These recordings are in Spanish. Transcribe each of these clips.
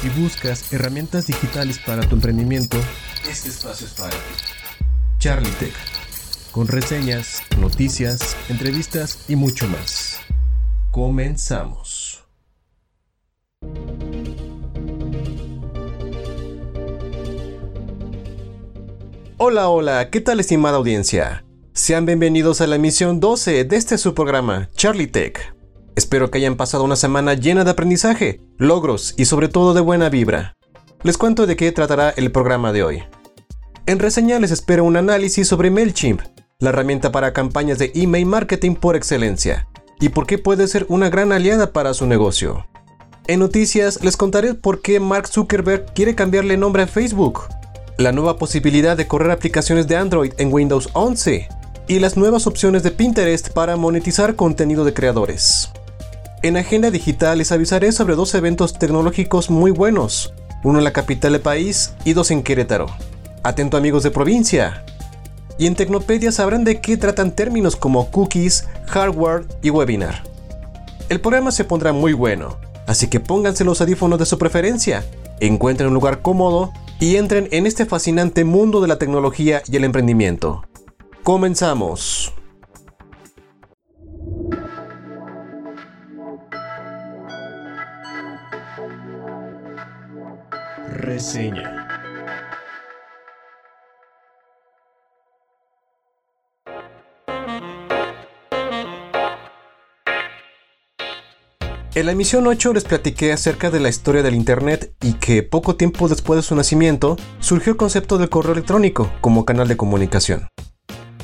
Si buscas herramientas digitales para tu emprendimiento, este espacio es para ti. Charlie Tech, con reseñas, noticias, entrevistas y mucho más. Comenzamos. Hola, hola, ¿qué tal estimada audiencia? Sean bienvenidos a la emisión 12 de este su programa, Charlie Tech. Espero que hayan pasado una semana llena de aprendizaje, logros y sobre todo de buena vibra. Les cuento de qué tratará el programa de hoy. En reseña les espero un análisis sobre MailChimp, la herramienta para campañas de email marketing por excelencia, y por qué puede ser una gran aliada para su negocio. En noticias les contaré por qué Mark Zuckerberg quiere cambiarle nombre a Facebook, la nueva posibilidad de correr aplicaciones de Android en Windows 11 y las nuevas opciones de Pinterest para monetizar contenido de creadores. En Agenda Digital les avisaré sobre dos eventos tecnológicos muy buenos, uno en la capital del país y dos en Querétaro. Atento amigos de provincia. Y en Tecnopedia sabrán de qué tratan términos como cookies, hardware y webinar. El programa se pondrá muy bueno, así que pónganse los audífonos de su preferencia, encuentren un lugar cómodo y entren en este fascinante mundo de la tecnología y el emprendimiento. Comenzamos. Reseña. En la emisión 8 les platiqué acerca de la historia del Internet y que poco tiempo después de su nacimiento surgió el concepto del correo electrónico como canal de comunicación.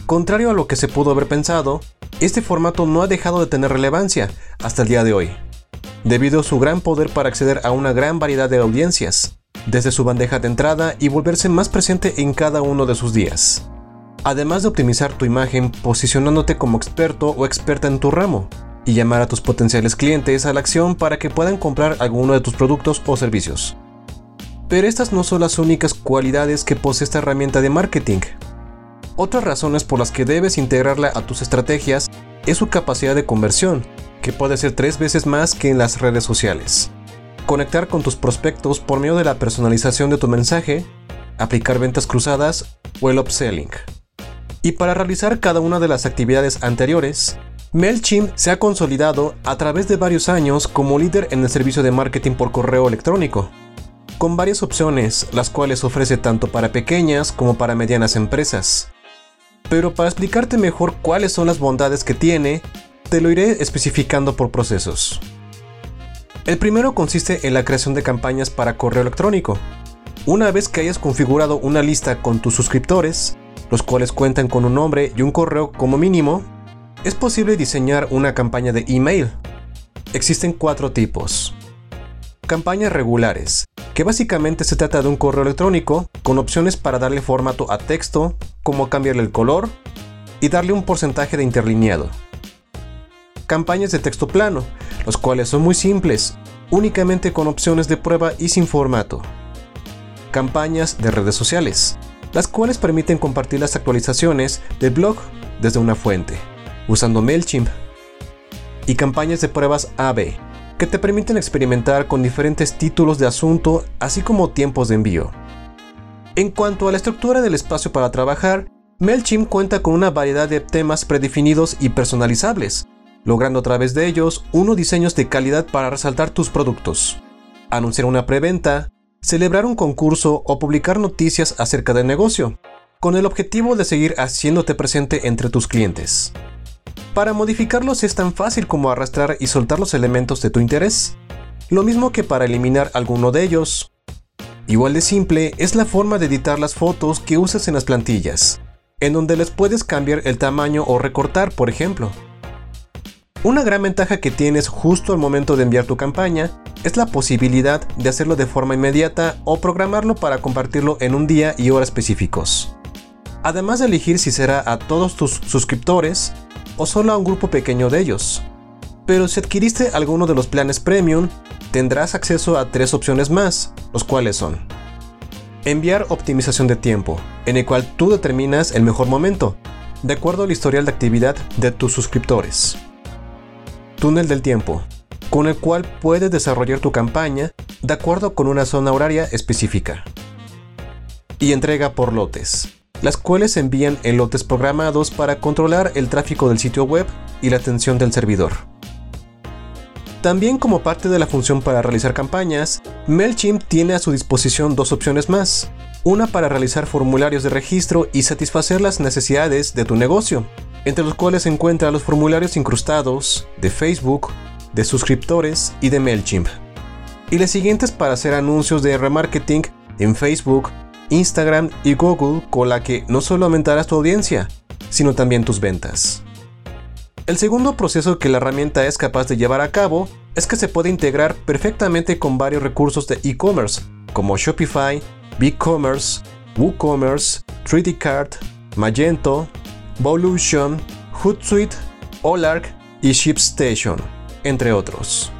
Contrario a lo que se pudo haber pensado, este formato no ha dejado de tener relevancia hasta el día de hoy, debido a su gran poder para acceder a una gran variedad de audiencias, desde su bandeja de entrada y volverse más presente en cada uno de sus días. Además de optimizar tu imagen posicionándote como experto o experta en tu ramo, y llamar a tus potenciales clientes a la acción para que puedan comprar alguno de tus productos o servicios. Pero estas no son las únicas cualidades que posee esta herramienta de marketing. Otras razones por las que debes integrarla a tus estrategias es su capacidad de conversión, que puede ser tres veces más que en las redes sociales. Conectar con tus prospectos por medio de la personalización de tu mensaje, aplicar ventas cruzadas o el upselling. Y para realizar cada una de las actividades anteriores, MailChimp se ha consolidado a través de varios años como líder en el servicio de marketing por correo electrónico, con varias opciones, las cuales ofrece tanto para pequeñas como para medianas empresas. Pero para explicarte mejor cuáles son las bondades que tiene, te lo iré especificando por procesos. El primero consiste en la creación de campañas para correo electrónico. Una vez que hayas configurado una lista con tus suscriptores, los cuales cuentan con un nombre y un correo como mínimo, es posible diseñar una campaña de email. Existen cuatro tipos. Campañas regulares, que básicamente se trata de un correo electrónico con opciones para darle formato a texto, como cambiarle el color y darle un porcentaje de interlineado. Campañas de texto plano, los cuales son muy simples, únicamente con opciones de prueba y sin formato. Campañas de redes sociales, las cuales permiten compartir las actualizaciones del blog desde una fuente usando MailChimp y campañas de pruebas AB que te permiten experimentar con diferentes títulos de asunto así como tiempos de envío. En cuanto a la estructura del espacio para trabajar, MailChimp cuenta con una variedad de temas predefinidos y personalizables, logrando a través de ellos unos diseños de calidad para resaltar tus productos, anunciar una preventa, celebrar un concurso o publicar noticias acerca del negocio, con el objetivo de seguir haciéndote presente entre tus clientes. Para modificarlos es tan fácil como arrastrar y soltar los elementos de tu interés, lo mismo que para eliminar alguno de ellos. Igual de simple es la forma de editar las fotos que usas en las plantillas, en donde les puedes cambiar el tamaño o recortar, por ejemplo. Una gran ventaja que tienes justo al momento de enviar tu campaña es la posibilidad de hacerlo de forma inmediata o programarlo para compartirlo en un día y hora específicos. Además de elegir si será a todos tus suscriptores, o solo a un grupo pequeño de ellos. Pero si adquiriste alguno de los planes premium, tendrás acceso a tres opciones más, los cuales son Enviar optimización de tiempo, en el cual tú determinas el mejor momento, de acuerdo al historial de actividad de tus suscriptores. Túnel del tiempo, con el cual puedes desarrollar tu campaña de acuerdo con una zona horaria específica. Y entrega por lotes, las cuales envían en lotes programados para controlar el tráfico del sitio web y la atención del servidor. También como parte de la función para realizar campañas, MailChimp tiene a su disposición dos opciones más. Una para realizar formularios de registro y satisfacer las necesidades de tu negocio, entre los cuales se encuentran los formularios incrustados de Facebook, de suscriptores y de MailChimp. Y las siguientes para hacer anuncios de remarketing en Facebook, Instagram y Google con la que no solo aumentarás tu audiencia, sino también tus ventas. El segundo proceso que la herramienta es capaz de llevar a cabo es que se puede integrar perfectamente con varios recursos de e-commerce, como Shopify, BigCommerce, WooCommerce, 3D Card, Magento, Volution, Hootsuite, Olark y ShipStation entre otros.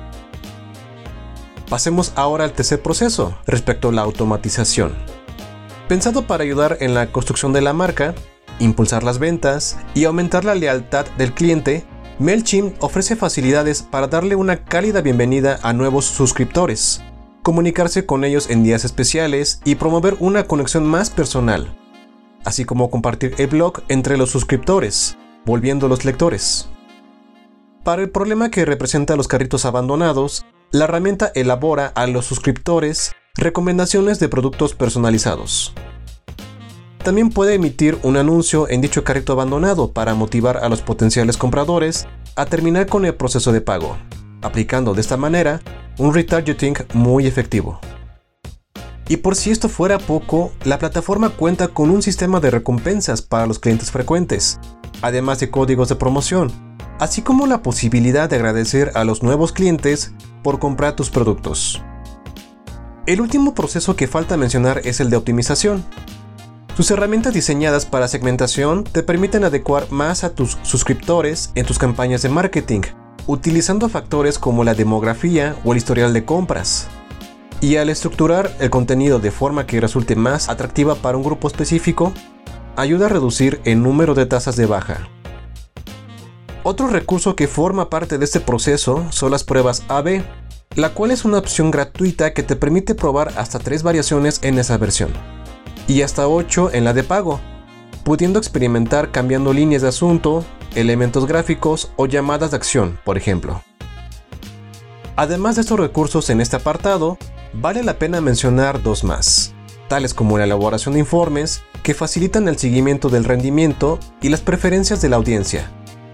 Pasemos ahora al tercer proceso, respecto a la automatización. Pensado para ayudar en la construcción de la marca, impulsar las ventas y aumentar la lealtad del cliente, MailChimp ofrece facilidades para darle una cálida bienvenida a nuevos suscriptores, comunicarse con ellos en días especiales y promover una conexión más personal, así como compartir el blog entre los suscriptores, volviendo los lectores. Para el problema que representa los carritos abandonados, la herramienta elabora a los suscriptores recomendaciones de productos personalizados. También puede emitir un anuncio en dicho carrito abandonado para motivar a los potenciales compradores a terminar con el proceso de pago, aplicando de esta manera un retargeting muy efectivo. Y por si esto fuera poco, la plataforma cuenta con un sistema de recompensas para los clientes frecuentes, además de códigos de promoción, así como la posibilidad de agradecer a los nuevos clientes por comprar tus productos. El último proceso que falta mencionar es el de optimización. Sus herramientas diseñadas para segmentación te permiten adecuar más a tus suscriptores en tus campañas de marketing, utilizando factores como la demografía o el historial de compras. Y al estructurar el contenido de forma que resulte más atractiva para un grupo específico, ayuda a reducir el número de tasas de baja. Otro recurso que forma parte de este proceso son las pruebas AB, la cual es una opción gratuita que te permite probar hasta tres variaciones en esa versión, y hasta 8 en la de pago, pudiendo experimentar cambiando líneas de asunto, elementos gráficos o llamadas de acción, por ejemplo. Además de estos recursos en este apartado, vale la pena mencionar dos más, tales como la elaboración de informes que facilitan el seguimiento del rendimiento y las preferencias de la audiencia,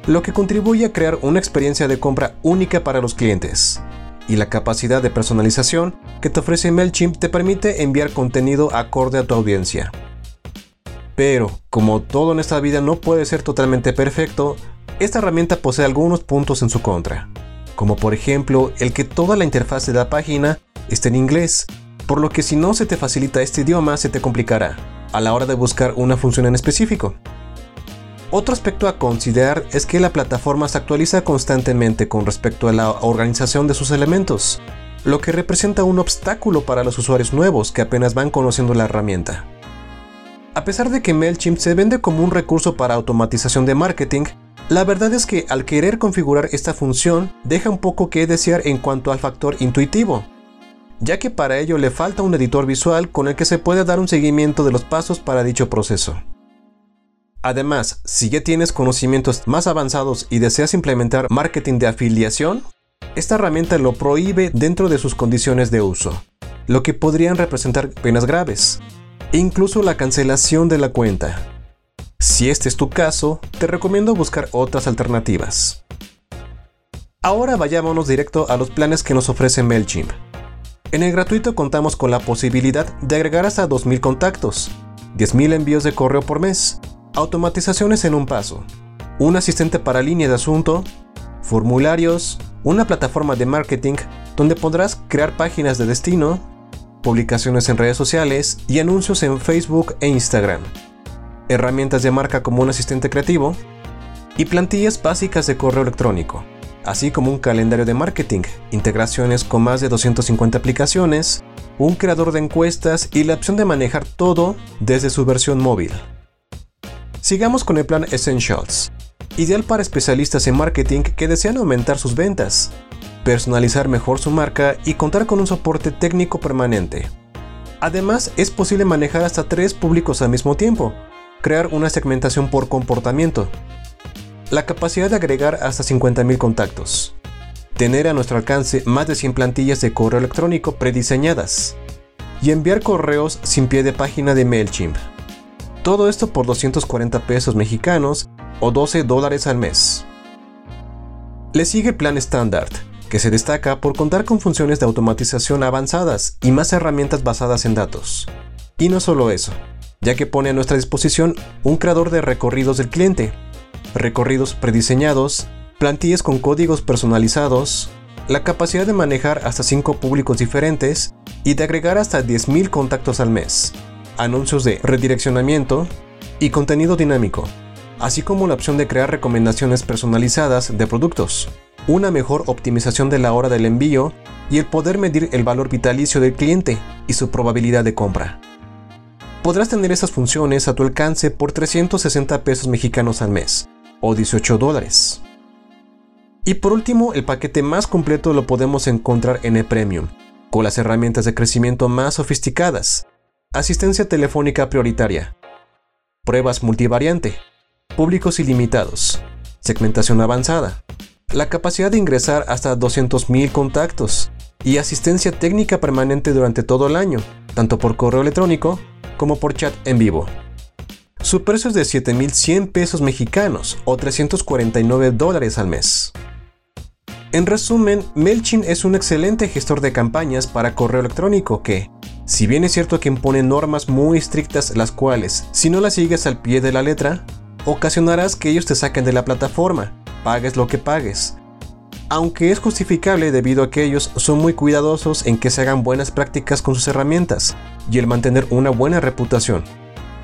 lo que contribuye a crear una experiencia de compra única para los clientes. Y la capacidad de personalización que te ofrece MailChimp te permite enviar contenido acorde a tu audiencia. Pero, como todo en esta vida no puede ser totalmente perfecto, esta herramienta posee algunos puntos en su contra, como por ejemplo el que toda la interfaz de la página esté en inglés, por lo que si no se te facilita este idioma se te complicará a la hora de buscar una función en específico. Otro aspecto a considerar es que la plataforma se actualiza constantemente con respecto a la organización de sus elementos, lo que representa un obstáculo para los usuarios nuevos que apenas van conociendo la herramienta. A pesar de que MailChimp se vende como un recurso para automatización de marketing, la verdad es que al querer configurar esta función deja un poco que desear en cuanto al factor intuitivo, ya que para ello le falta un editor visual con el que se pueda dar un seguimiento de los pasos para dicho proceso. Además, si ya tienes conocimientos más avanzados y deseas implementar marketing de afiliación, esta herramienta lo prohíbe dentro de sus condiciones de uso, lo que podrían representar penas graves, e incluso la cancelación de la cuenta. Si este es tu caso, te recomiendo buscar otras alternativas. Ahora vayámonos directo a los planes que nos ofrece MailChimp. En el gratuito contamos con la posibilidad de agregar hasta 2.000 contactos, 10.000 envíos de correo por mes, Automatizaciones en un paso. Un asistente para línea de asunto, formularios, una plataforma de marketing donde podrás crear páginas de destino, publicaciones en redes sociales y anuncios en Facebook e Instagram, herramientas de marca como un asistente creativo y plantillas básicas de correo electrónico, así como un calendario de marketing, integraciones con más de 250 aplicaciones, un creador de encuestas y la opción de manejar todo desde su versión móvil. Sigamos con el plan Essentials, ideal para especialistas en marketing que desean aumentar sus ventas, personalizar mejor su marca y contar con un soporte técnico permanente. Además, es posible manejar hasta tres públicos al mismo tiempo, crear una segmentación por comportamiento, la capacidad de agregar hasta 50.000 contactos, tener a nuestro alcance más de 100 plantillas de correo electrónico prediseñadas y enviar correos sin pie de página de MailChimp. Todo esto por 240 pesos mexicanos o 12 dólares al mes. Le sigue Plan Standard, que se destaca por contar con funciones de automatización avanzadas y más herramientas basadas en datos. Y no solo eso, ya que pone a nuestra disposición un creador de recorridos del cliente, recorridos prediseñados, plantillas con códigos personalizados, la capacidad de manejar hasta 5 públicos diferentes y de agregar hasta 10.000 contactos al mes, anuncios de redireccionamiento y contenido dinámico, así como la opción de crear recomendaciones personalizadas de productos, una mejor optimización de la hora del envío y el poder medir el valor vitalicio del cliente y su probabilidad de compra. Podrás tener esas funciones a tu alcance por 360 pesos mexicanos al mes, o 18 dólares. Y por último, el paquete más completo lo podemos encontrar en E-Premium, con las herramientas de crecimiento más sofisticadas, asistencia telefónica prioritaria, pruebas multivariante, públicos ilimitados, segmentación avanzada, la capacidad de ingresar hasta 200.000 contactos. Y asistencia técnica permanente durante todo el año, tanto por correo electrónico como por chat en vivo. Su precio es de 7.100 pesos mexicanos o 349 dólares al mes. En resumen, MailChimp es un excelente gestor de campañas para correo electrónico que, si bien es cierto que impone normas muy estrictas las cuales, si no las sigues al pie de la letra, ocasionarás que ellos te saquen de la plataforma, pagues lo que pagues. Aunque es justificable debido a que ellos son muy cuidadosos en que se hagan buenas prácticas con sus herramientas y el mantener una buena reputación,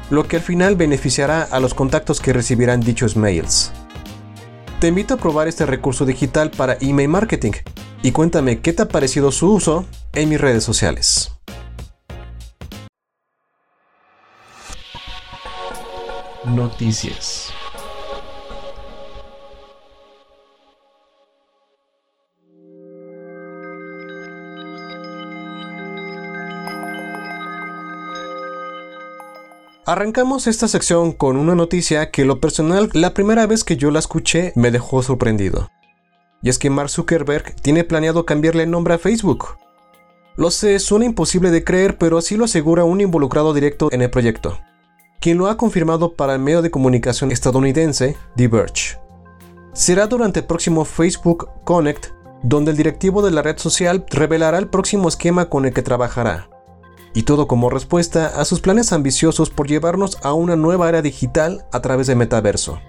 lo que al final beneficiará a los contactos que recibirán dichos mails. Te invito a probar este recurso digital para email marketing y cuéntame qué te ha parecido su uso en mis redes sociales. Noticias. Arrancamos esta sección con una noticia que lo personal la primera vez que yo la escuché me dejó sorprendido. Y es que Mark Zuckerberg tiene planeado cambiarle el nombre a Facebook. Lo sé, suena imposible de creer, pero así lo asegura un involucrado directo en el proyecto, quien lo ha confirmado para el medio de comunicación estadounidense The Verge. Será durante el próximo Facebook Connect donde el directivo de la red social revelará el próximo esquema con el que trabajará y todo como respuesta a sus planes ambiciosos por llevarnos a una nueva era digital a través de metaverso.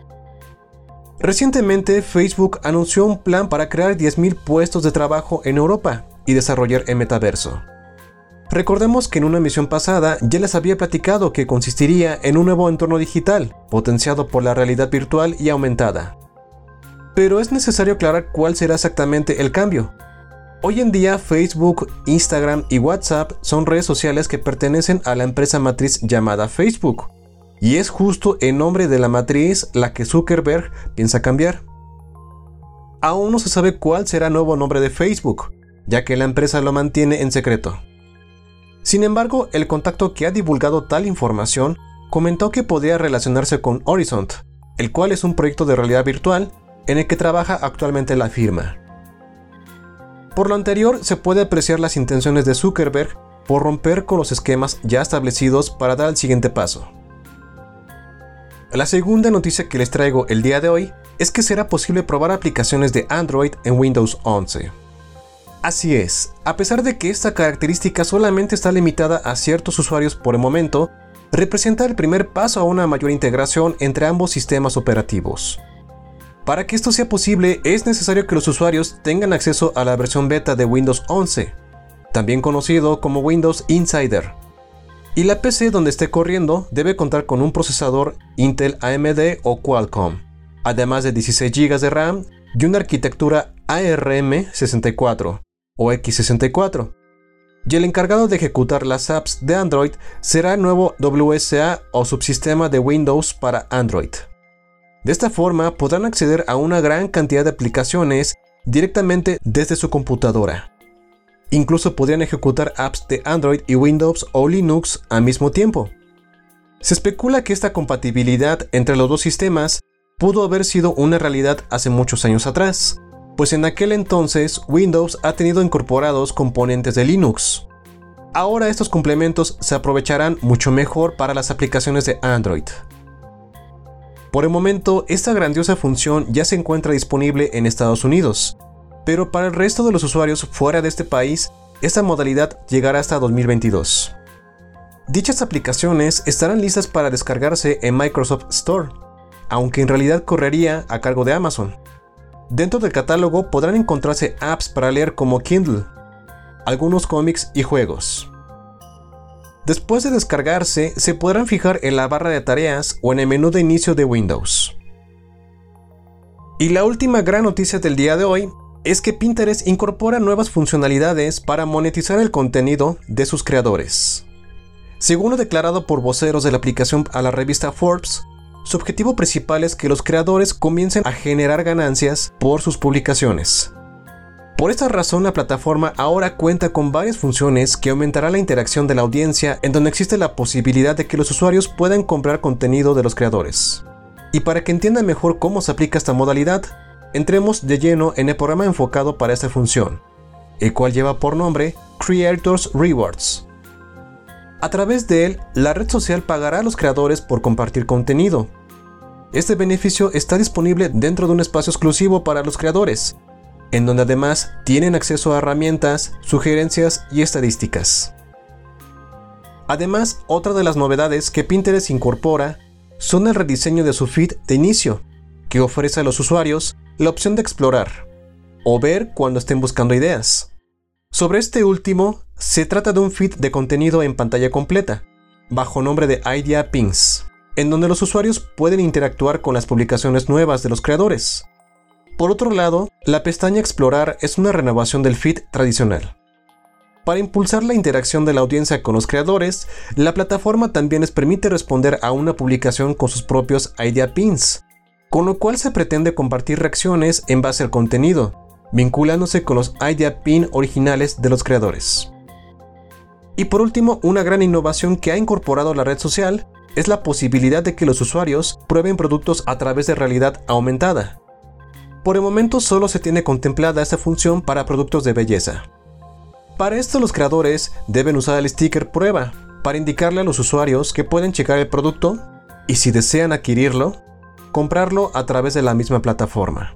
Recientemente Facebook anunció un plan para crear 10.000 puestos de trabajo en Europa y desarrollar el metaverso. Recordemos que en una emisión pasada ya les había platicado que consistiría en un nuevo entorno digital, potenciado por la realidad virtual y aumentada. Pero es necesario aclarar cuál será exactamente el cambio, Hoy en día Facebook, Instagram y WhatsApp son redes sociales que pertenecen a la empresa matriz llamada Facebook. Y es justo el nombre de la matriz la que Zuckerberg piensa cambiar. Aún no se sabe cuál será el nuevo nombre de Facebook, ya que la empresa lo mantiene en secreto. Sin embargo, el contacto que ha divulgado tal información comentó que podría relacionarse con Horizon, el cual es un proyecto de realidad virtual en el que trabaja actualmente la firma. Por lo anterior, se puede apreciar las intenciones de Zuckerberg por romper con los esquemas ya establecidos para dar el siguiente paso. La segunda noticia que les traigo el día de hoy es que será posible probar aplicaciones de Android en Windows 11. Así es, a pesar de que esta característica solamente está limitada a ciertos usuarios por el momento, representa el primer paso a una mayor integración entre ambos sistemas operativos. Para que esto sea posible es necesario que los usuarios tengan acceso a la versión beta de Windows 11, también conocido como Windows Insider. Y la PC donde esté corriendo debe contar con un procesador Intel AMD o Qualcomm, además de 16 GB de RAM y una arquitectura ARM64 o X64. Y el encargado de ejecutar las apps de Android será el nuevo WSA o subsistema de Windows para Android. De esta forma podrán acceder a una gran cantidad de aplicaciones directamente desde su computadora. Incluso podrían ejecutar apps de Android y Windows o Linux al mismo tiempo. Se especula que esta compatibilidad entre los dos sistemas pudo haber sido una realidad hace muchos años atrás, pues en aquel entonces Windows ha tenido incorporados componentes de Linux. Ahora estos complementos se aprovecharán mucho mejor para las aplicaciones de Android. Por el momento, esta grandiosa función ya se encuentra disponible en Estados Unidos, pero para el resto de los usuarios fuera de este país, esta modalidad llegará hasta 2022. Dichas aplicaciones estarán listas para descargarse en Microsoft Store, aunque en realidad correría a cargo de Amazon. Dentro del catálogo podrán encontrarse apps para leer como Kindle, algunos cómics y juegos. Después de descargarse, se podrán fijar en la barra de tareas o en el menú de inicio de Windows. Y la última gran noticia del día de hoy es que Pinterest incorpora nuevas funcionalidades para monetizar el contenido de sus creadores. Según lo declarado por voceros de la aplicación a la revista Forbes, su objetivo principal es que los creadores comiencen a generar ganancias por sus publicaciones. Por esta razón la plataforma ahora cuenta con varias funciones que aumentará la interacción de la audiencia en donde existe la posibilidad de que los usuarios puedan comprar contenido de los creadores. Y para que entiendan mejor cómo se aplica esta modalidad, entremos de lleno en el programa enfocado para esta función, el cual lleva por nombre Creators Rewards. A través de él, la red social pagará a los creadores por compartir contenido. Este beneficio está disponible dentro de un espacio exclusivo para los creadores, en donde además tienen acceso a herramientas, sugerencias y estadísticas. Además, otra de las novedades que Pinterest incorpora son el rediseño de su feed de inicio, que ofrece a los usuarios la opción de explorar o ver cuando estén buscando ideas. Sobre este último, se trata de un feed de contenido en pantalla completa, bajo nombre de Idea Pins, en donde los usuarios pueden interactuar con las publicaciones nuevas de los creadores. Por otro lado, la pestaña Explorar es una renovación del feed tradicional. Para impulsar la interacción de la audiencia con los creadores, la plataforma también les permite responder a una publicación con sus propios Idea Pins, con lo cual se pretende compartir reacciones en base al contenido, vinculándose con los idea pin originales de los creadores. Y por último, una gran innovación que ha incorporado la red social es la posibilidad de que los usuarios prueben productos a través de realidad aumentada. Por el momento solo se tiene contemplada esta función para productos de belleza. Para esto los creadores deben usar el sticker prueba para indicarle a los usuarios que pueden checar el producto y si desean adquirirlo, comprarlo a través de la misma plataforma.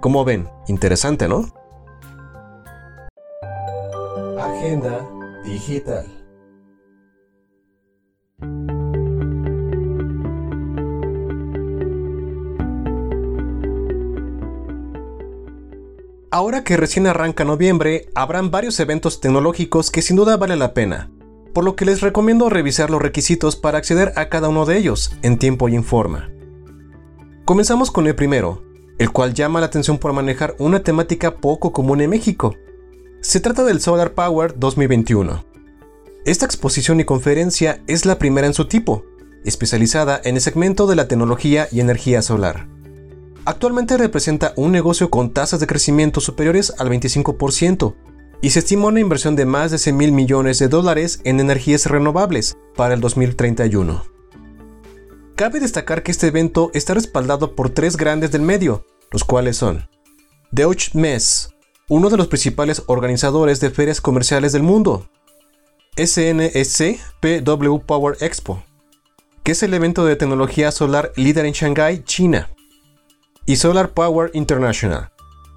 Como ven, interesante, ¿no? Agenda digital. Ahora que recién arranca noviembre, habrán varios eventos tecnológicos que sin duda vale la pena, por lo que les recomiendo revisar los requisitos para acceder a cada uno de ellos en tiempo y en forma. Comenzamos con el primero, el cual llama la atención por manejar una temática poco común en México. Se trata del Solar Power 2021. Esta exposición y conferencia es la primera en su tipo, especializada en el segmento de la tecnología y energía solar. Actualmente representa un negocio con tasas de crecimiento superiores al 25% y se estima una inversión de más de 100 mil millones de dólares en energías renovables para el 2031. Cabe destacar que este evento está respaldado por tres grandes del medio, los cuales son Deutsche Mess, uno de los principales organizadores de ferias comerciales del mundo, SNSC PW Power Expo, que es el evento de tecnología solar líder en Shanghái, China, y Solar Power International,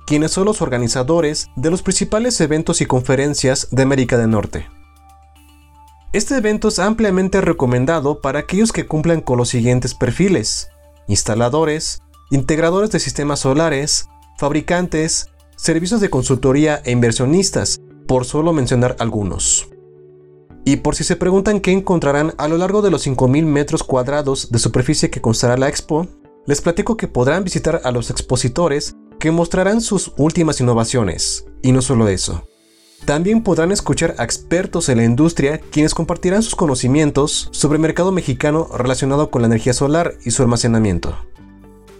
quienes son los organizadores de los principales eventos y conferencias de América del Norte. Este evento es ampliamente recomendado para aquellos que cumplan con los siguientes perfiles. Instaladores, integradores de sistemas solares, fabricantes, servicios de consultoría e inversionistas, por solo mencionar algunos. Y por si se preguntan qué encontrarán a lo largo de los 5.000 metros cuadrados de superficie que constará la expo, les platico que podrán visitar a los expositores que mostrarán sus últimas innovaciones. Y no solo eso, también podrán escuchar a expertos en la industria quienes compartirán sus conocimientos sobre el mercado mexicano relacionado con la energía solar y su almacenamiento.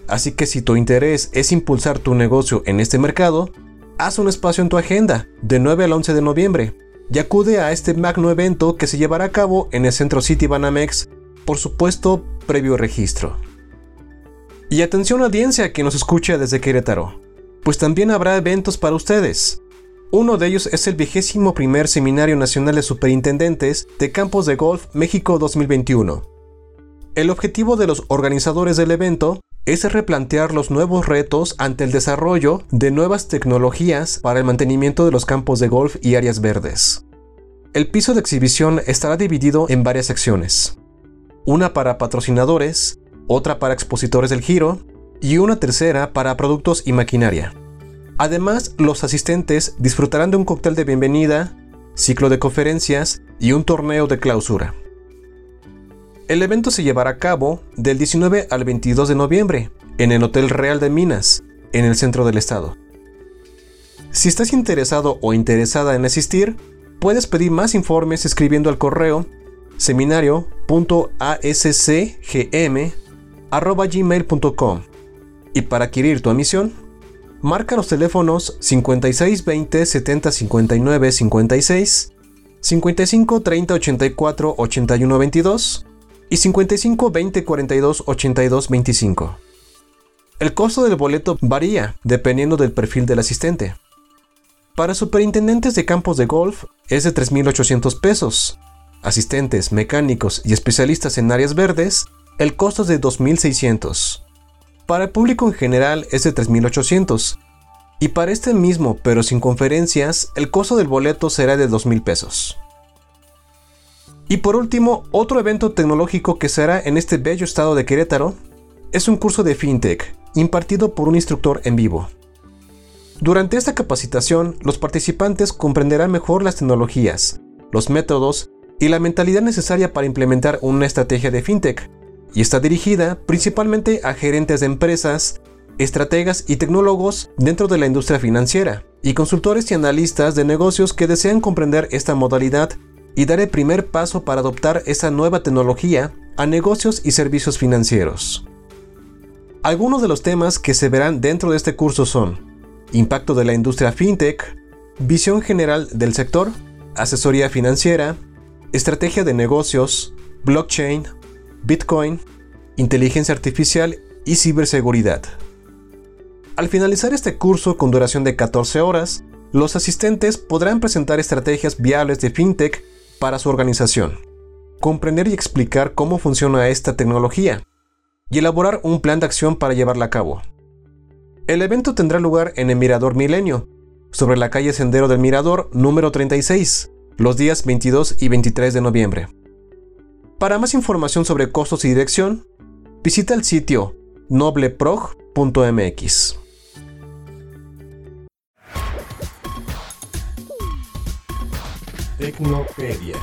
Así que si tu interés es impulsar tu negocio en este mercado, haz un espacio en tu agenda de 9 al 11 de noviembre y acude a este magno evento que se llevará a cabo en el Centro City Banamex, por supuesto previo registro. Y atención audiencia que nos escucha desde Querétaro, pues también habrá eventos para ustedes. Uno de ellos es el vigésimo primer Seminario Nacional de Superintendentes de Campos de Golf México 2021. El objetivo de los organizadores del evento es replantear los nuevos retos ante el desarrollo de nuevas tecnologías para el mantenimiento de los campos de golf y áreas verdes. El piso de exhibición estará dividido en varias secciones. Una para patrocinadores, otra para expositores del giro y una tercera para productos y maquinaria. Además, los asistentes disfrutarán de un cóctel de bienvenida, ciclo de conferencias y un torneo de clausura. El evento se llevará a cabo del 19 al 22 de noviembre en el Hotel Real de Minas, en el centro del estado. Si estás interesado o interesada en asistir, puedes pedir más informes escribiendo al correo seminario.ascgm.gmail.com y para adquirir tu admisión, marca los teléfonos 5620 70 59 56, 55 30 84 81 22 y 55 20 42 82 25. El costo del boleto varía dependiendo del perfil del asistente. Para superintendentes de campos de golf es de 3.800 pesos. Asistentes, mecánicos y especialistas en áreas verdes, el costo es de 2.600. Para el público en general es de 3.800. Y para este mismo, pero sin conferencias, el costo del boleto será de 2.000 pesos. Y por último, otro evento tecnológico que será en este bello estado de Querétaro es un curso de FinTech impartido por un instructor en vivo. Durante esta capacitación, los participantes comprenderán mejor las tecnologías, los métodos y la mentalidad necesaria para implementar una estrategia de FinTech, y está dirigida principalmente a gerentes de empresas, estrategas y tecnólogos dentro de la industria financiera, y consultores y analistas de negocios que desean comprender esta modalidad y dar el primer paso para adoptar esa nueva tecnología a negocios y servicios financieros. Algunos de los temas que se verán dentro de este curso son impacto de la industria fintech, visión general del sector, asesoría financiera, estrategia de negocios, blockchain, bitcoin, inteligencia artificial y ciberseguridad. Al finalizar este curso con duración de 14 horas, los asistentes podrán presentar estrategias viables de fintech para su organización, comprender y explicar cómo funciona esta tecnología y elaborar un plan de acción para llevarla a cabo. El evento tendrá lugar en el Mirador Milenio, sobre la calle Sendero del Mirador número 36, los días 22 y 23 de noviembre. Para más información sobre costos y dirección, visita el sitio nobleprog.mx. Tecnopedia.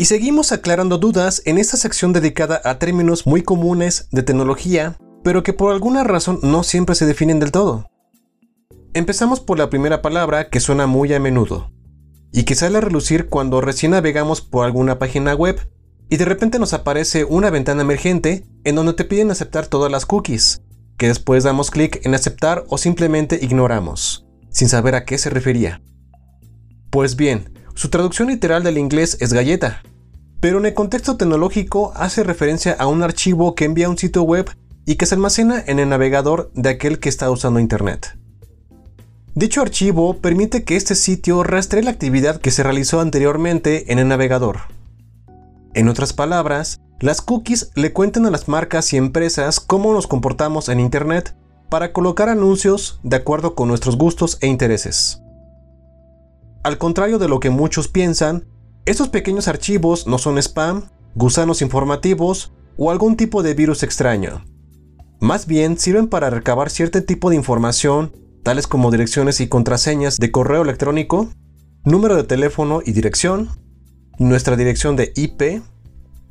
Y seguimos aclarando dudas en esta sección dedicada a términos muy comunes de tecnología, pero que por alguna razón no siempre se definen del todo. Empezamos por la primera palabra que suena muy a menudo, y que sale a relucir cuando recién navegamos por alguna página web y de repente nos aparece una ventana emergente en donde te piden aceptar todas las cookies, que después damos clic en aceptar o simplemente ignoramos, sin saber a qué se refería. Pues bien, su traducción literal del inglés es galleta, pero en el contexto tecnológico hace referencia a un archivo que envía a un sitio web y que se almacena en el navegador de aquel que está usando Internet. Dicho archivo permite que este sitio rastree la actividad que se realizó anteriormente en el navegador. En otras palabras, las cookies le cuentan a las marcas y empresas cómo nos comportamos en Internet para colocar anuncios de acuerdo con nuestros gustos e intereses. Al contrario de lo que muchos piensan, estos pequeños archivos no son spam, gusanos informativos o algún tipo de virus extraño. Más bien sirven para recabar cierto tipo de información tales como direcciones y contraseñas de correo electrónico, número de teléfono y dirección, nuestra dirección de IP,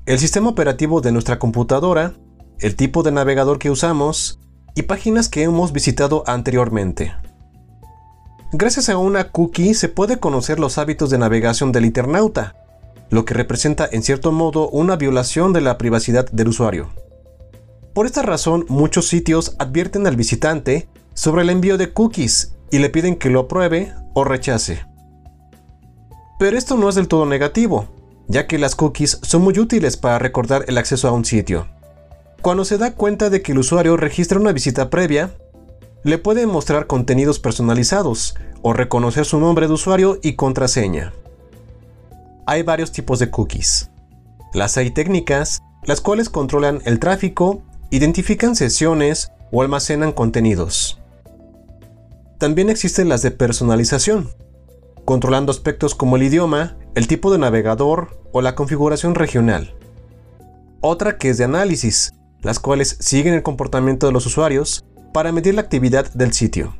el sistema operativo de nuestra computadora, el tipo de navegador que usamos y páginas que hemos visitado anteriormente. Gracias a una cookie se puede conocer los hábitos de navegación del internauta, lo que representa en cierto modo una violación de la privacidad del usuario. Por esta razón, muchos sitios advierten al visitante sobre el envío de cookies y le piden que lo apruebe o rechace. Pero esto no es del todo negativo, ya que las cookies son muy útiles para recordar el acceso a un sitio. Cuando se da cuenta de que el usuario registra una visita previa, le puede mostrar contenidos personalizados o reconocer su nombre de usuario y contraseña. Hay varios tipos de cookies. Las hay técnicas, las cuales controlan el tráfico, identifican sesiones o almacenan contenidos. También existen las de personalización, controlando aspectos como el idioma, el tipo de navegador o la configuración regional. Otra que es de análisis, las cuales siguen el comportamiento de los usuarios para medir la actividad del sitio.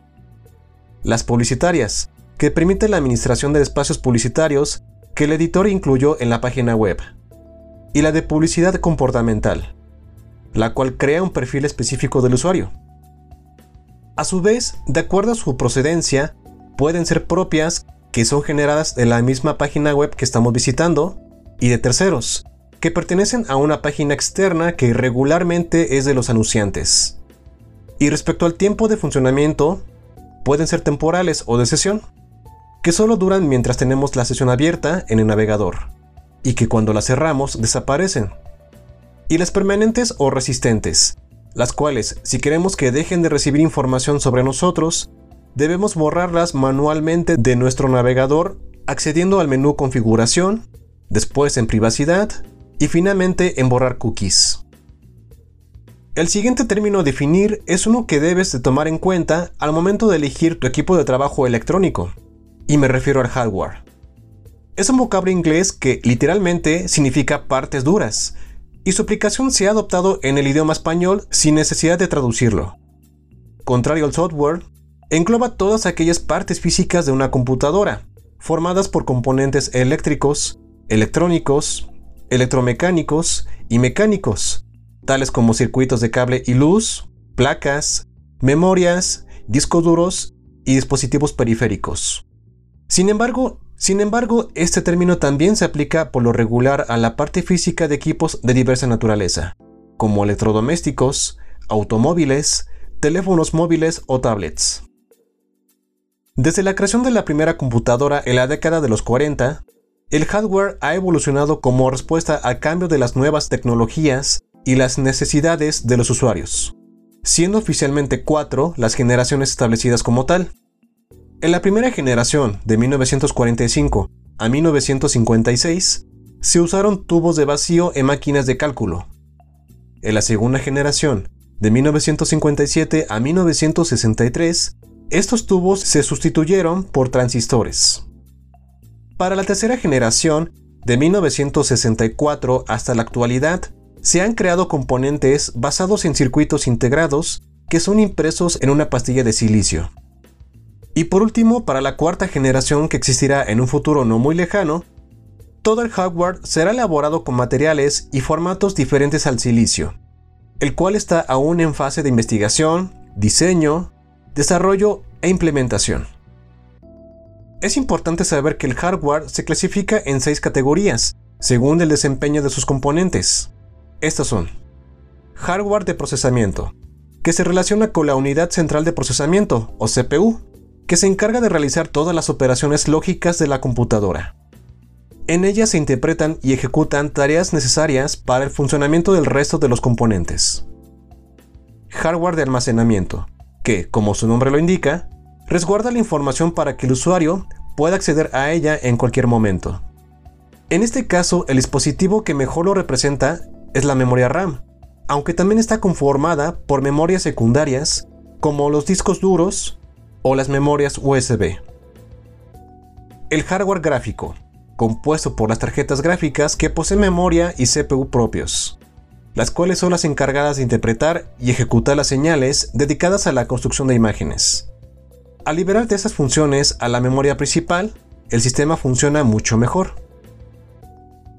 Las publicitarias, que permiten la administración de espacios publicitarios que el editor incluyó en la página web. Y la de publicidad comportamental, la cual crea un perfil específico del usuario. A su vez, de acuerdo a su procedencia, pueden ser propias que son generadas de la misma página web que estamos visitando, y de terceros, que pertenecen a una página externa que regularmente es de los anunciantes. Y respecto al tiempo de funcionamiento, pueden ser temporales o de sesión, que solo duran mientras tenemos la sesión abierta en el navegador, y que cuando la cerramos desaparecen. Y las permanentes o resistentes, las cuales, si queremos que dejen de recibir información sobre nosotros, debemos borrarlas manualmente de nuestro navegador accediendo al menú configuración, después en privacidad y finalmente en borrar cookies. El siguiente término a definir es uno que debes de tomar en cuenta al momento de elegir tu equipo de trabajo electrónico, y me refiero al hardware. Es un vocablo inglés que literalmente significa partes duras, y su aplicación se ha adoptado en el idioma español sin necesidad de traducirlo. Contrario al software, engloba todas aquellas partes físicas de una computadora, formadas por componentes eléctricos, electrónicos, electromecánicos y mecánicos, tales como circuitos de cable y luz, placas, memorias, discos duros y dispositivos periféricos. Sin embargo, sin embargo, este término también se aplica por lo regular a la parte física de equipos de diversa naturaleza, como electrodomésticos, automóviles, teléfonos móviles o tablets. Desde la creación de la primera computadora en la década de los 40, el hardware ha evolucionado como respuesta al cambio de las nuevas tecnologías y las necesidades de los usuarios, siendo oficialmente cuatro las generaciones establecidas como tal. En la primera generación, de 1945 a 1956, se usaron tubos de vacío en máquinas de cálculo. En la segunda generación, de 1957 a 1963, estos tubos se sustituyeron por transistores. Para la tercera generación, de 1964 hasta la actualidad, se han creado componentes basados en circuitos integrados que son impresos en una pastilla de silicio. Y por último, para la cuarta generación que existirá en un futuro no muy lejano, todo el hardware será elaborado con materiales y formatos diferentes al silicio, el cual está aún en fase de investigación, diseño, desarrollo e implementación. Es importante saber que el hardware se clasifica en seis categorías, según el desempeño de sus componentes. Estas son hardware de procesamiento, que se relaciona con la unidad central de procesamiento, o CPU, que se encarga de realizar todas las operaciones lógicas de la computadora. En ella se interpretan y ejecutan tareas necesarias para el funcionamiento del resto de los componentes. Hardware de almacenamiento, que, como su nombre lo indica, resguarda la información para que el usuario pueda acceder a ella en cualquier momento. En este caso, el dispositivo que mejor lo representa es la memoria RAM, aunque también está conformada por memorias secundarias como los discos duros o las memorias USB. El hardware gráfico, compuesto por las tarjetas gráficas que poseen memoria y CPU propios las cuales son las encargadas de interpretar y ejecutar las señales dedicadas a la construcción de imágenes. Al liberar de esas funciones a la memoria principal, el sistema funciona mucho mejor.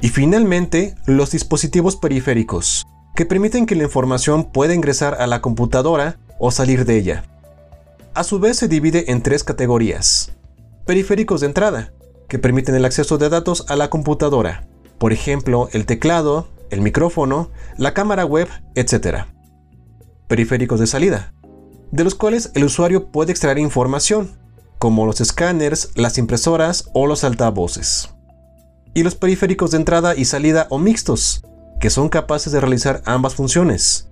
Y finalmente, los dispositivos periféricos, que permiten que la información pueda ingresar a la computadora o salir de ella. A su vez se divide en tres categorías. Periféricos de entrada, que permiten el acceso de datos a la computadora, por ejemplo, el teclado, el micrófono, la cámara web, etc. Periféricos de salida, de los cuales el usuario puede extraer información, como los escáneres, las impresoras o los altavoces. Y los periféricos de entrada y salida o mixtos, que son capaces de realizar ambas funciones.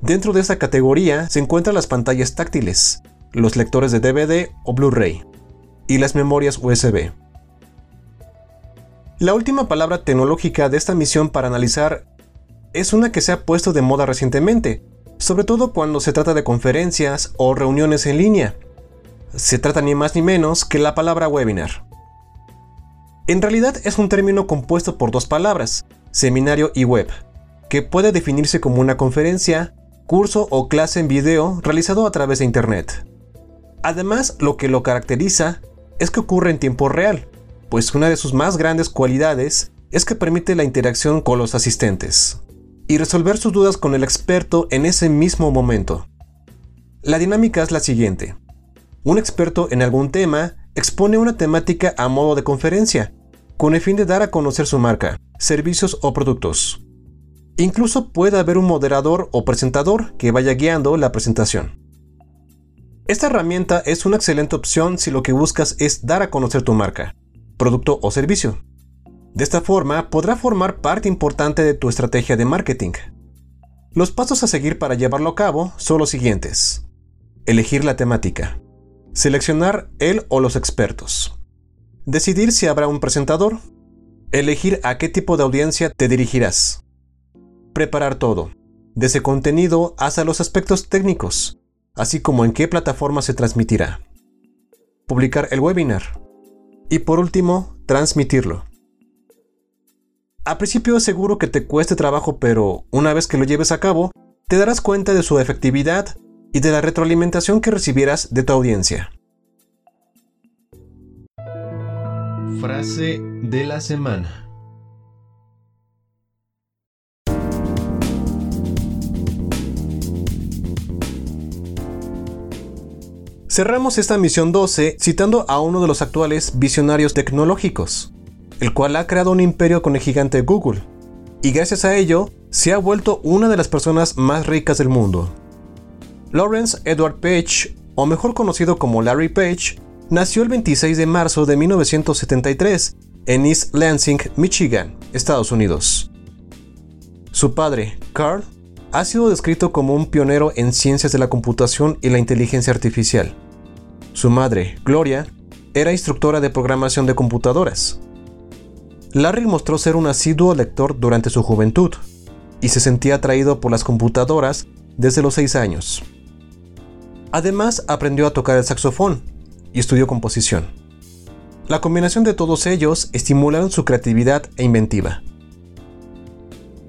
Dentro de esta categoría se encuentran las pantallas táctiles, los lectores de DVD o Blu-ray y las memorias USB. La última palabra tecnológica de esta misión para analizar es una que se ha puesto de moda recientemente, sobre todo cuando se trata de conferencias o reuniones en línea. Se trata ni más ni menos que la palabra webinar. En realidad es un término compuesto por dos palabras, seminario y web, que puede definirse como una conferencia, curso o clase en video realizado a través de Internet. Además, lo que lo caracteriza es que ocurre en tiempo real, pues una de sus más grandes cualidades es que permite la interacción con los asistentes y resolver sus dudas con el experto en ese mismo momento. La dinámica es la siguiente. Un experto en algún tema expone una temática a modo de conferencia, con el fin de dar a conocer su marca, servicios o productos. Incluso puede haber un moderador o presentador que vaya guiando la presentación. Esta herramienta es una excelente opción si lo que buscas es dar a conocer tu marca, producto o servicio. De esta forma podrá formar parte importante de tu estrategia de marketing. Los pasos a seguir para llevarlo a cabo son los siguientes. Elegir la temática. Seleccionar el o los expertos. Decidir si habrá un presentador. Elegir a qué tipo de audiencia te dirigirás. Preparar todo, desde contenido hasta los aspectos técnicos, así como en qué plataforma se transmitirá. Publicar el webinar. Y por último, transmitirlo. A principio seguro que te cueste trabajo, pero una vez que lo lleves a cabo, te darás cuenta de su efectividad y de la retroalimentación que recibirás de tu audiencia. Frase de la semana. Cerramos esta misión 12 citando a uno de los actuales visionarios tecnológicos, el cual ha creado un imperio con el gigante Google, y gracias a ello se ha vuelto una de las personas más ricas del mundo. Lawrence Edward Page, o mejor conocido como Larry Page, nació el 26 de marzo de 1973 en East Lansing, Michigan, Estados Unidos. Su padre, Carl, ha sido descrito como un pionero en ciencias de la computación y la inteligencia artificial. Su madre, Gloria, era instructora de programación de computadoras. Larry mostró ser un asiduo lector durante su juventud y se sentía atraído por las computadoras desde los 6 años. Además, aprendió a tocar el saxofón y estudió composición. La combinación de todos ellos estimularon su creatividad e inventiva.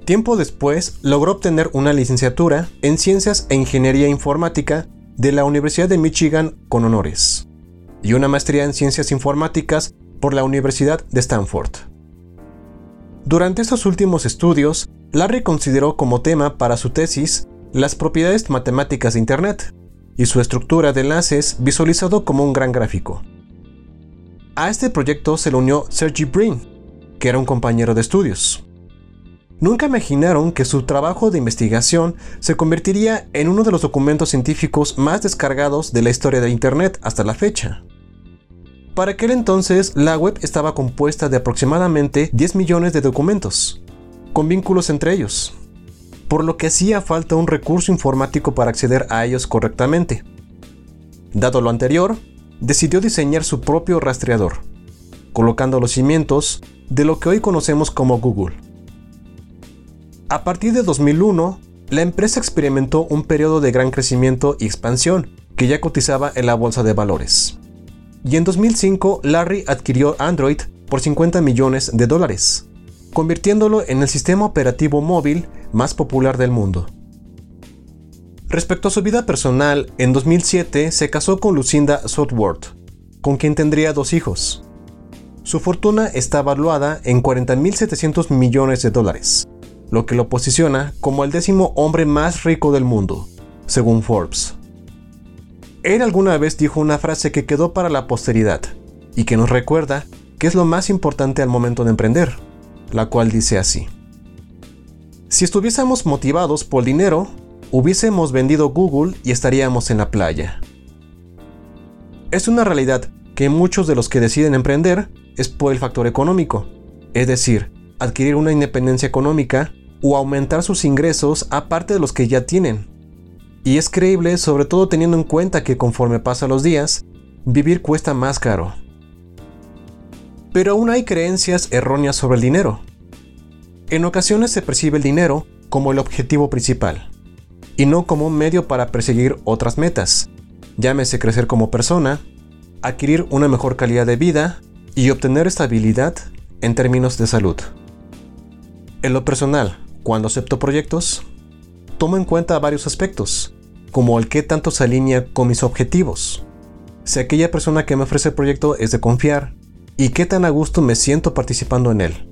Tiempo después, logró obtener una licenciatura en Ciencias e Ingeniería Informática de la Universidad de Michigan con honores y una maestría en Ciencias Informáticas por la Universidad de Stanford. Durante estos últimos estudios, Larry consideró como tema para su tesis las propiedades matemáticas de Internet y su estructura de enlaces visualizado como un gran gráfico. A este proyecto se le unió Sergey Brin, que era un compañero de estudios. Nunca imaginaron que su trabajo de investigación se convertiría en uno de los documentos científicos más descargados de la historia de Internet hasta la fecha. Para aquel entonces, la web estaba compuesta de aproximadamente 10 millones de documentos, con vínculos entre ellos, por lo que hacía falta un recurso informático para acceder a ellos correctamente. Dado lo anterior, decidió diseñar su propio rastreador, colocando los cimientos de lo que hoy conocemos como Google. A partir de 2001, la empresa experimentó un periodo de gran crecimiento y expansión que ya cotizaba en la bolsa de valores y en 2005 Larry adquirió Android por 50 millones de dólares, convirtiéndolo en el sistema operativo móvil más popular del mundo. Respecto a su vida personal, en 2007 se casó con Lucinda Southworth, con quien tendría dos hijos. Su fortuna está valuada en 40.700 millones de dólares, lo que lo posiciona como el décimo hombre más rico del mundo, según Forbes. Él alguna vez dijo una frase que quedó para la posteridad y que nos recuerda que es lo más importante al momento de emprender, la cual dice así. Si estuviésemos motivados por dinero, hubiésemos vendido Google y estaríamos en la playa. Es una realidad que muchos de los que deciden emprender es por el factor económico, es decir, adquirir una independencia económica o aumentar sus ingresos aparte de los que ya tienen. Y es creíble sobre todo teniendo en cuenta que conforme pasan los días, vivir cuesta más caro. Pero aún hay creencias erróneas sobre el dinero. En ocasiones se percibe el dinero como el objetivo principal, y no como un medio para perseguir otras metas, llámese crecer como persona, adquirir una mejor calidad de vida y obtener estabilidad en términos de salud. En lo personal, cuando acepto proyectos, tomo en cuenta varios aspectos, como el que tanto se alinea con mis objetivos, si aquella persona que me ofrece el proyecto es de confiar y qué tan a gusto me siento participando en él.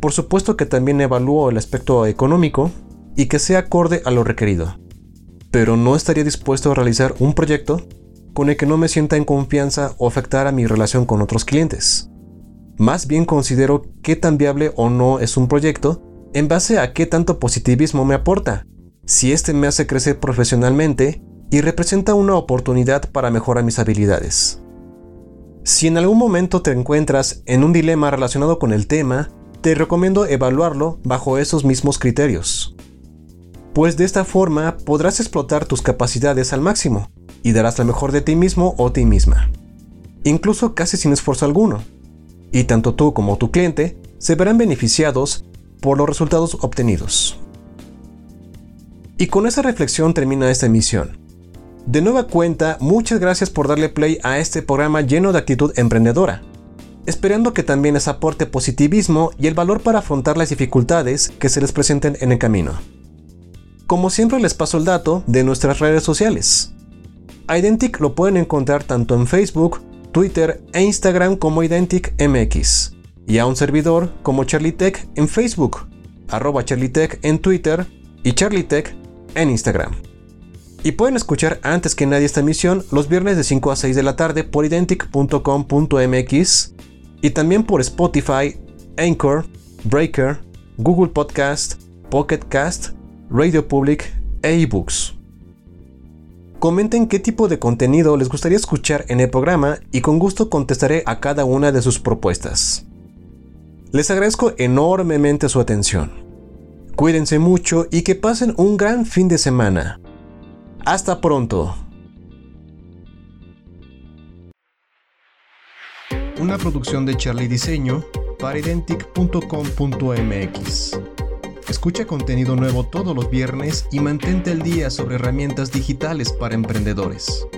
Por supuesto que también evalúo el aspecto económico y que sea acorde a lo requerido, pero no estaría dispuesto a realizar un proyecto con el que no me sienta en confianza o afectar a mi relación con otros clientes. Más bien considero qué tan viable o no es un proyecto en base a qué tanto positivismo me aporta, si este me hace crecer profesionalmente y representa una oportunidad para mejorar mis habilidades. Si en algún momento te encuentras en un dilema relacionado con el tema, te recomiendo evaluarlo bajo esos mismos criterios. Pues de esta forma podrás explotar tus capacidades al máximo y darás lo mejor de ti mismo o ti misma, incluso casi sin esfuerzo alguno. Y tanto tú como tu cliente se verán beneficiados por los resultados obtenidos. Y con esa reflexión termina esta emisión. De nueva cuenta, muchas gracias por darle play a este programa lleno de actitud emprendedora, esperando que también les aporte positivismo y el valor para afrontar las dificultades que se les presenten en el camino. Como siempre les paso el dato de nuestras redes sociales. Identic lo pueden encontrar tanto en Facebook, Twitter e Instagram como Identic MX, y a un servidor como CharlieTech en Facebook, arroba CharlieTech en Twitter y CharlieTech en Instagram. Y pueden escuchar antes que nadie esta emisión los viernes de 5 a 6 de la tarde por identic.com.mx y también por Spotify, Anchor, Breaker, Google Podcast, Pocket Cast, Radio Public e eBooks. Comenten qué tipo de contenido les gustaría escuchar en el programa y con gusto contestaré a cada una de sus propuestas. Les agradezco enormemente su atención. Cuídense mucho y que pasen un gran fin de semana. Hasta pronto. Una producción de Charlie Diseño para identic.com.mx. Escucha contenido nuevo todos los viernes y mantente al día sobre herramientas digitales para emprendedores.